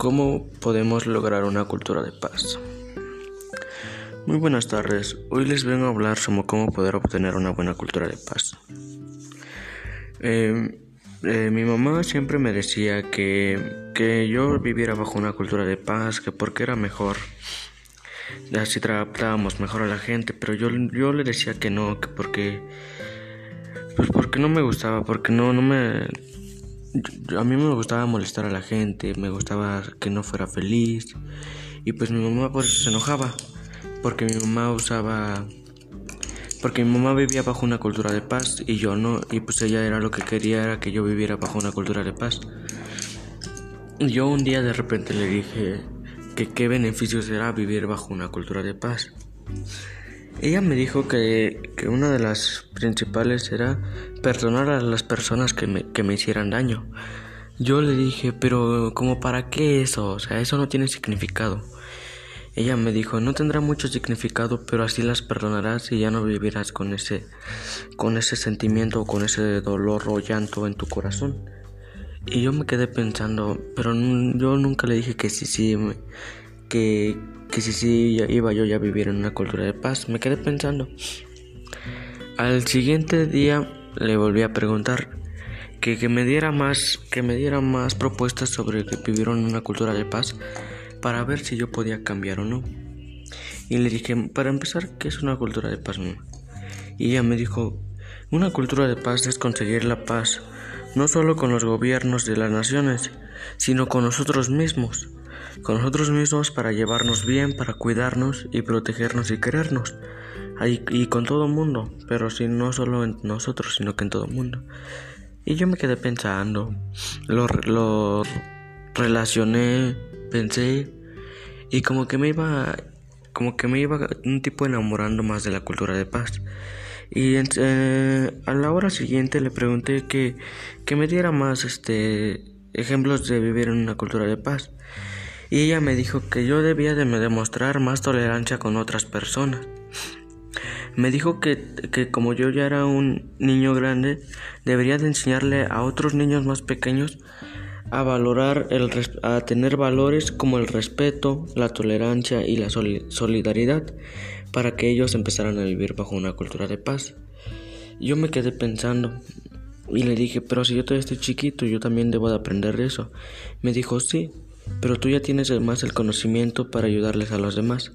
¿Cómo podemos lograr una cultura de paz? Muy buenas tardes, hoy les vengo a hablar sobre cómo poder obtener una buena cultura de paz. Em, eh, mi mamá siempre me decía que, que yo viviera bajo una cultura de paz, que porque era mejor, así tratábamos mejor a la gente, pero yo, yo le decía que no, que porque, pues porque no me gustaba, porque no, no me, a mí me gustaba molestar a la gente, me gustaba que no fuera feliz y pues mi mamá por eso se enojaba porque mi mamá usaba porque mi mamá vivía bajo una cultura de paz y yo no y pues ella era lo que quería era que yo viviera bajo una cultura de paz. Yo un día de repente le dije que qué beneficios era vivir bajo una cultura de paz. Ella me dijo que, que, una de las principales era perdonar a las personas que me, que me hicieran daño. Yo le dije, pero ¿como para qué eso? O sea, eso no tiene significado. Ella me dijo, no tendrá mucho significado, pero así las perdonarás y ya no vivirás con ese, con ese sentimiento o con ese dolor o llanto en tu corazón. Y yo me quedé pensando, pero yo nunca le dije que sí, sí, que, que si sí iba yo ya a vivir en una cultura de paz. Me quedé pensando. Al siguiente día le volví a preguntar que, que, me diera más que me diera más propuestas sobre que vivieron en una cultura de paz para ver si yo podía cambiar o no. Y le dije, para empezar, ¿qué es una cultura de paz? Y ella me dijo, una cultura de paz es conseguir la paz, no solo con los gobiernos de las naciones, sino con nosotros mismos con nosotros mismos para llevarnos bien, para cuidarnos y protegernos y querernos. Y, con todo el mundo, pero si no solo en nosotros, sino que en todo el mundo. Y yo me quedé pensando, lo, lo relacioné, pensé y como que me iba, como que me iba un tipo enamorando más de la cultura de paz. Y eh, a la hora siguiente le pregunté que, que me diera más este ejemplos de vivir en una cultura de paz y ella me dijo que yo debía de demostrar más tolerancia con otras personas. Me dijo que, que, como yo ya era un niño grande, debería de enseñarle a otros niños más pequeños a valorar, el, a tener valores como el respeto, la tolerancia y la solidaridad para que ellos empezaran a vivir bajo una cultura de paz. Yo me quedé pensando y le dije, pero si yo todavía estoy chiquito, yo también debo de aprender eso. Me dijo, sí, pero tú ya tienes más el conocimiento para ayudarles a los demás.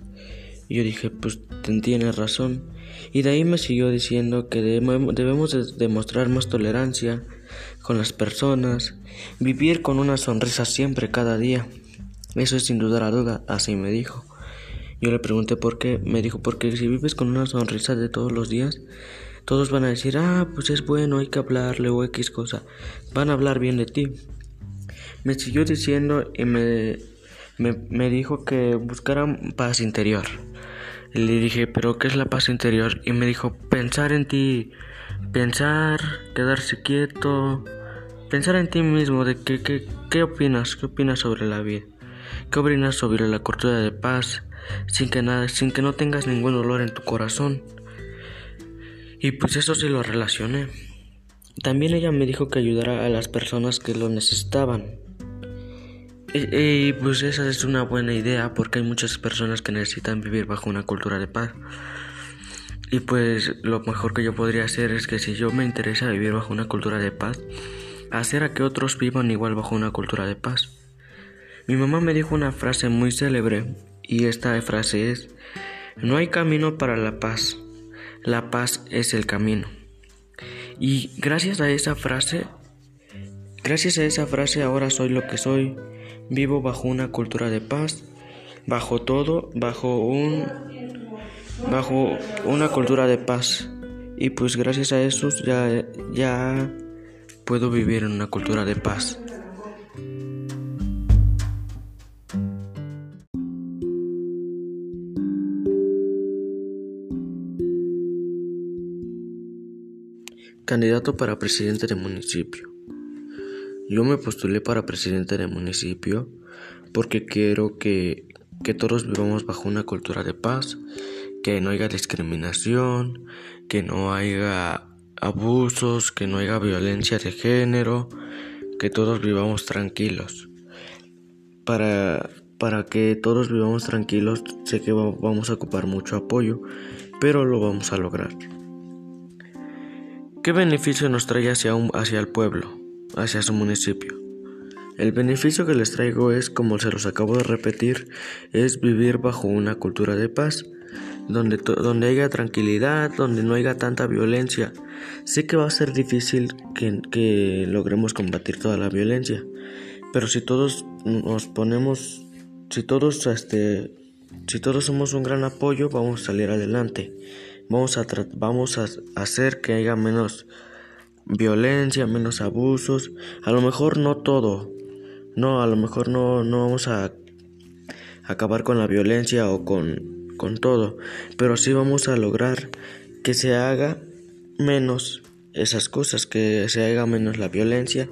Y yo dije, pues tienes razón. Y de ahí me siguió diciendo que debemos demostrar más tolerancia con las personas, vivir con una sonrisa siempre, cada día. Eso es sin dudar a duda, así me dijo. Yo le pregunté por qué, me dijo, porque si vives con una sonrisa de todos los días, todos van a decir, ah, pues es bueno, hay que hablarle o X cosa. Van a hablar bien de ti. Me siguió diciendo y me, me, dijo que buscara paz interior. Y le dije, ¿pero qué es la paz interior? Y me dijo, pensar en ti, pensar, quedarse quieto, pensar en ti mismo, de qué, qué, qué opinas, qué opinas sobre la vida, qué opinas sobre la cultura de paz, sin que, nada, sin que no tengas ningún dolor en tu corazón. Y pues eso sí lo relacioné. También ella me dijo que ayudara a las personas que lo necesitaban. Y, pues esa es una buena idea porque hay muchas personas que necesitan vivir bajo una cultura de paz. Y pues lo mejor que yo podría hacer es que si yo me interesa vivir bajo una cultura de paz, hacer a que otros vivan igual bajo una cultura de paz. Mi mamá me dijo una frase muy célebre y esta frase es, no hay camino para la paz, la paz es el camino. Y gracias a esa frase, gracias a esa frase ahora soy lo que soy Vivo bajo una cultura de paz, bajo todo, bajo un bajo una cultura de paz. Y pues gracias a eso ya ya puedo vivir en una cultura de paz. Candidato para presidente de municipio. Yo me postulé para presidente del municipio porque quiero que, que todos vivamos bajo una cultura de paz, que no haya discriminación, que no haya abusos, que no haya violencia de género, que todos vivamos tranquilos. para, para que todos vivamos tranquilos. Sé que vamos a ocupar mucho apoyo, pero lo vamos a lograr. ¿Qué beneficio nos trae hacia, hacia el pueblo, hacia su municipio? El beneficio que les traigo es, como se los acabo de repetir, es vivir bajo una cultura de paz, donde, donde haya tranquilidad, donde no haya tanta violencia. Sé que va a ser difícil que, que logremos combatir toda la violencia, pero si todos nos ponemos, si todos, este, si todos somos un gran apoyo, vamos a salir adelante. Vamos a, vamos a hacer que haya menos violencia, menos abusos. A lo mejor no todo. No, a lo mejor no, no vamos a acabar con la violencia o con, con todo. Pero sí vamos a lograr que se haga menos esas cosas, que se haga menos la violencia,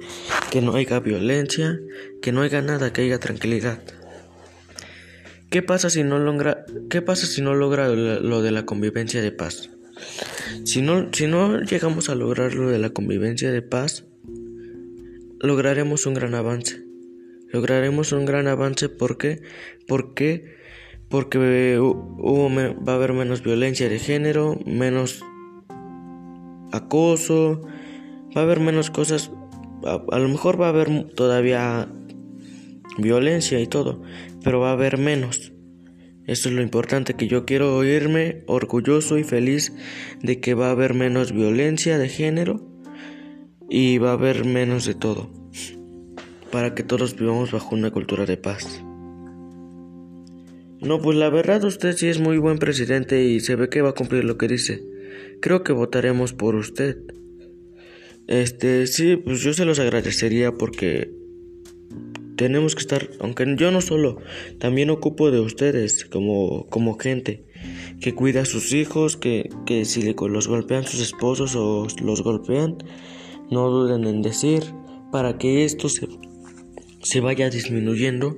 que no haya violencia, que no haya nada, que haya tranquilidad. ¿Qué pasa si no logra, qué pasa si no logra lo de la convivencia de paz? Si no, si no llegamos a lograr lo de la convivencia de paz, lograremos un gran avance. Lograremos un gran avance porque, porque, porque hubo, va a haber menos violencia de género, menos acoso, va a haber menos cosas. a lo mejor va a haber todavía violencia y todo, pero va a haber menos. Eso es lo importante que yo quiero oírme orgulloso y feliz de que va a haber menos violencia de género y va a haber menos de todo, para que todos vivamos bajo una cultura de paz. No, pues la verdad usted sí es muy buen presidente y se ve que va a cumplir lo que dice. Creo que votaremos por usted. Este, sí, pues yo se los agradecería porque tenemos que estar, aunque yo no solo, también ocupo de ustedes como, como gente que cuida a sus hijos, que, que si los golpean sus esposos o los golpean, no duden en decir para que esto se, se vaya disminuyendo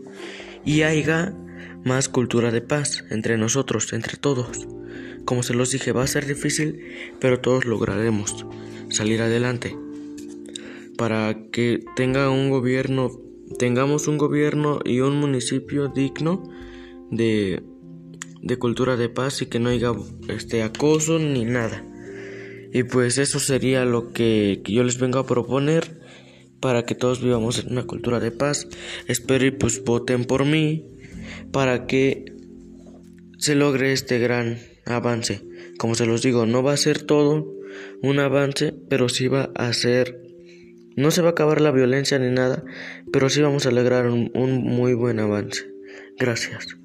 y haya más cultura de paz entre nosotros, entre todos. Como se los dije, va a ser difícil, pero todos lograremos salir adelante para que tenga un gobierno tengamos un gobierno y un municipio digno de, de cultura de paz y que no haya este acoso ni nada. Y pues eso sería lo que, yo les vengo a proponer para que todos vivamos en una cultura de paz. Espero y pues voten por mí para que se logre este gran avance. Como se los digo, no va a ser todo un avance, pero sí va a ser no se va a acabar la violencia ni nada, pero sí vamos a lograr un, un muy buen avance. Gracias.